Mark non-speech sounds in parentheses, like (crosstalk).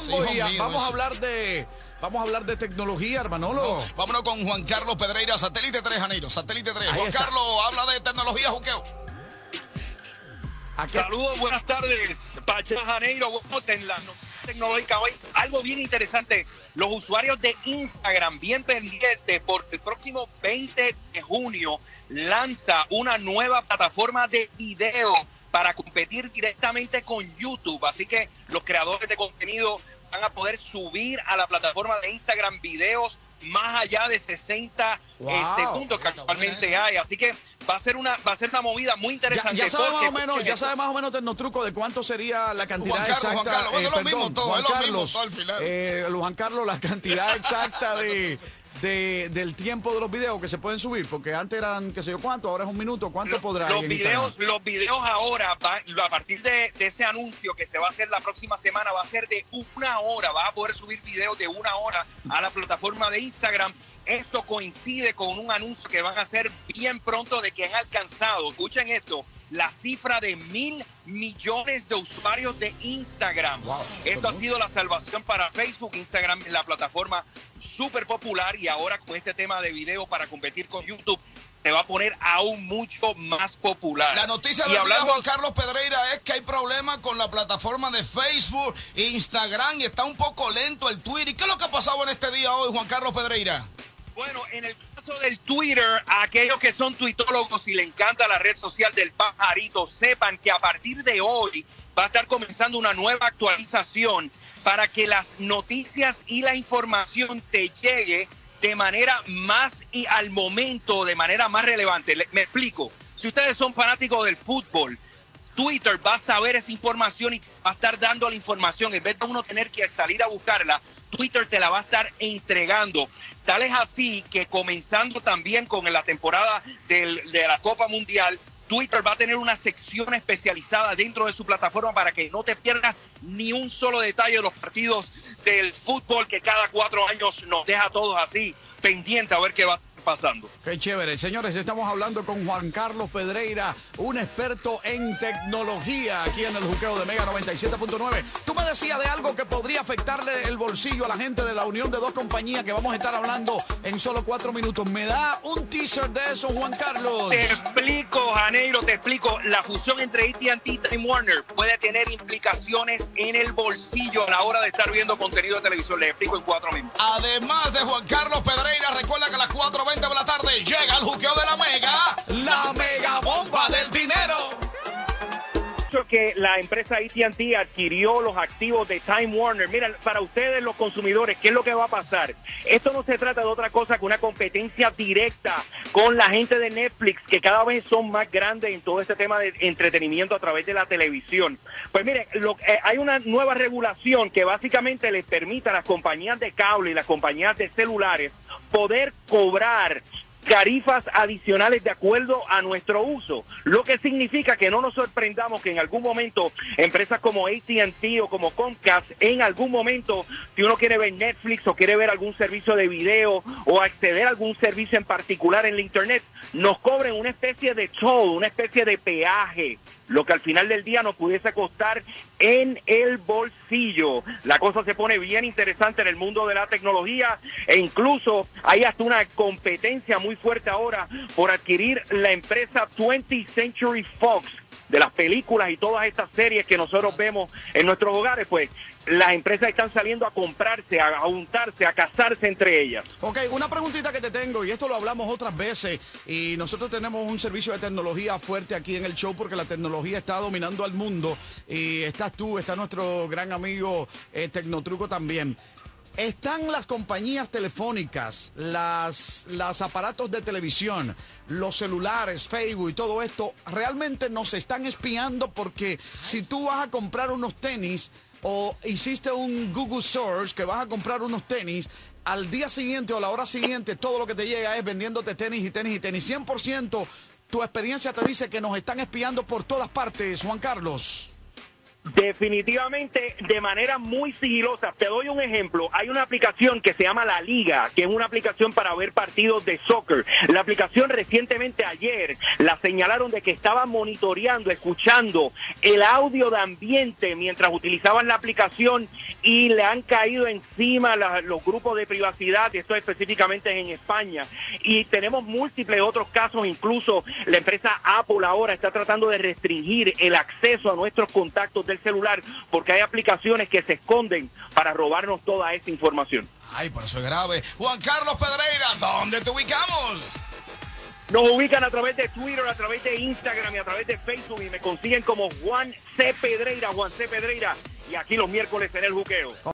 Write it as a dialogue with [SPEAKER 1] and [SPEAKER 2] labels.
[SPEAKER 1] mambo
[SPEAKER 2] Sí,
[SPEAKER 1] y
[SPEAKER 2] hijo mío,
[SPEAKER 1] vamos a hablar de vamos a hablar de tecnología, hermanolo.
[SPEAKER 2] Vámonos con Juan Carlos Pedreira, Satélite 3, Janeiro. Satélite 3.
[SPEAKER 1] Ahí
[SPEAKER 2] Juan
[SPEAKER 1] está.
[SPEAKER 2] Carlos, habla de tecnología, juqueo.
[SPEAKER 1] ¿A qué-
[SPEAKER 3] Saludos, buenas tardes. Pacha Janeiro, la tecnológica hoy, algo bien interesante. Los usuarios de Instagram, bien pendientes, porque el próximo 20 de junio lanza una nueva plataforma de video para competir directamente con YouTube. Así que los creadores de contenido van a poder subir a la plataforma de Instagram videos más allá de 60 eh, segundos que actualmente hay. Así que va a ser una va a ser una movida muy
[SPEAKER 1] Ya,
[SPEAKER 3] interesante.
[SPEAKER 1] ya sabe más o menos, ya sabe más o menos Tecnotruco de cuánto sería la cantidad
[SPEAKER 2] Juan Carlos,
[SPEAKER 1] exacta.
[SPEAKER 2] Juan Carlos, bueno, es lo mismo todo,
[SPEAKER 1] Juan
[SPEAKER 2] es lo mismo
[SPEAKER 1] Carlos,
[SPEAKER 2] todo al final.
[SPEAKER 1] eh, Juan Carlos, la cantidad exacta de, (laughs) de- del tiempo de los videos que se pueden subir, porque antes eran qué sé yo cuánto, ahora es un minuto, ¿cuánto podrá?
[SPEAKER 3] los videos
[SPEAKER 1] Instagram?
[SPEAKER 3] los videos ahora va- a partir de, de ese anuncio que se va a hacer la próxima semana va a ser de una hora vas a poder subir videos de una hora a la plataforma de Instagram esto coincide con un anuncio que van a hacer bien pronto de que han alcanzado escuchen esto la cifra de mil millones de usuarios de Instagram.
[SPEAKER 1] Wow,
[SPEAKER 3] Esto ha sido la salvación para Facebook, Instagram, la plataforma súper popular y ahora con este tema de video para competir con YouTube se va a poner aún mucho más popular.
[SPEAKER 2] La noticia día,
[SPEAKER 3] hablando-
[SPEAKER 2] Juan Carlos Pedreira, es que hay problemas con la plataforma de Facebook, Instagram, y está un poco lento el Twitter. ¿Y qué es lo que ha pasado en este día hoy, Juan Carlos Pedreira?
[SPEAKER 3] Bueno, en el del Twitter, aquellos que son tuitólogos y le encanta la red social del pajarito, sepan que a partir de hoy va a estar comenzando una nueva actualización para que las noticias y la información te llegue de manera más y al momento, de manera más relevante. Le- me explico. Si ustedes son fanáticos del fútbol, Twitter va a saber esa información y va a estar dando la información. En vez de uno tener que salir a buscarla, Twitter te la va a estar entregando. Tal es así que comenzando también con la temporada de la Copa Mundial, Twitter va a tener una sección especializada dentro de su plataforma para que no te pierdas ni un solo detalle de los partidos del fútbol que cada cuatro años nos deja a todos así pendientes a ver qué va pasando.
[SPEAKER 1] Qué chévere. Señores, estamos hablando con Juan Carlos Pedreira, un experto en tecnología aquí en el juqueo de Mega 97.9. Tú me decías de algo que podría afectarle el bolsillo a la gente de la unión de dos compañías que vamos a estar hablando en solo cuatro minutos. ¿Me da un teaser de eso, Juan Carlos?
[SPEAKER 3] Te explico, Janeiro, te explico. La fusión entre AT&T y Time Warner puede tener implicaciones en el bolsillo a la hora de estar viendo contenido de televisión. Le explico en cuatro minutos.
[SPEAKER 2] Además de Juan Carlos Pedreira, recuerda que a
[SPEAKER 3] Que la empresa AT&T adquirió los activos de Time Warner. Mira, para ustedes los consumidores, ¿qué es lo que va a pasar? Esto no se trata de otra cosa que una competencia directa con la gente de Netflix, que cada vez son más grandes en todo este tema de entretenimiento a través de la televisión. Pues miren, lo- eh, hay una nueva regulación que básicamente les permite a las compañías de cable y las compañías de celulares poder cobrar tarifas adicionales de acuerdo a nuestro uso, lo que significa que no nos sorprendamos que en algún momento empresas como AT&T o como Comcast, en algún momento, si uno quiere ver Netflix o quiere ver algún servicio de video o acceder a algún servicio en particular en la internet, nos cobren una especie de toll, una especie de peaje, lo que al final del día nos pudiese costar en el bolsillo. La cosa se pone bien interesante en el mundo de la tecnología e incluso hay hasta una competencia muy fuerte ahora por adquirir la empresa 20th Century Fox de las películas y todas estas series que nosotros vemos en nuestros hogares, pues las empresas están saliendo a comprarse, a juntarse, a casarse entre ellas.
[SPEAKER 1] Ok, una preguntita que te tengo, y esto lo hablamos otras veces, y nosotros tenemos un servicio de tecnología fuerte aquí en el show porque la tecnología está dominando al mundo, y estás tú, está nuestro gran amigo eh, Tecnotruco también. Están las compañías telefónicas, las, las aparatos de televisión, los celulares, Facebook y todo esto, realmente nos están espiando porque si tú vas a comprar unos tenis o hiciste un Google Search que vas a comprar unos tenis, al día siguiente o a la hora siguiente todo lo que te llega es vendiéndote tenis y tenis y tenis. 100% tu experiencia te dice que nos están espiando por todas partes, Juan Carlos.
[SPEAKER 3] Definitivamente de manera muy sigilosa. Te doy un ejemplo. Hay una aplicación que se llama La Liga, que es una aplicación para ver partidos de soccer. La aplicación recientemente ayer la señalaron de que estaba monitoreando, escuchando el audio de ambiente mientras utilizaban la aplicación y le han caído encima los grupos de privacidad, y esto específicamente en España. Y tenemos múltiples otros casos, incluso la empresa Apple ahora está tratando de restringir el acceso a nuestros contactos del celular porque hay aplicaciones que se esconden para robarnos toda esa información.
[SPEAKER 2] Ay, por eso es grave. Juan Carlos Pedreira, ¿dónde te ubicamos?
[SPEAKER 3] Nos ubican a través de Twitter, a través de Instagram y a través de Facebook y me consiguen como Juan C. Pedreira, Juan C. Pedreira. Y aquí los miércoles en el juqueo.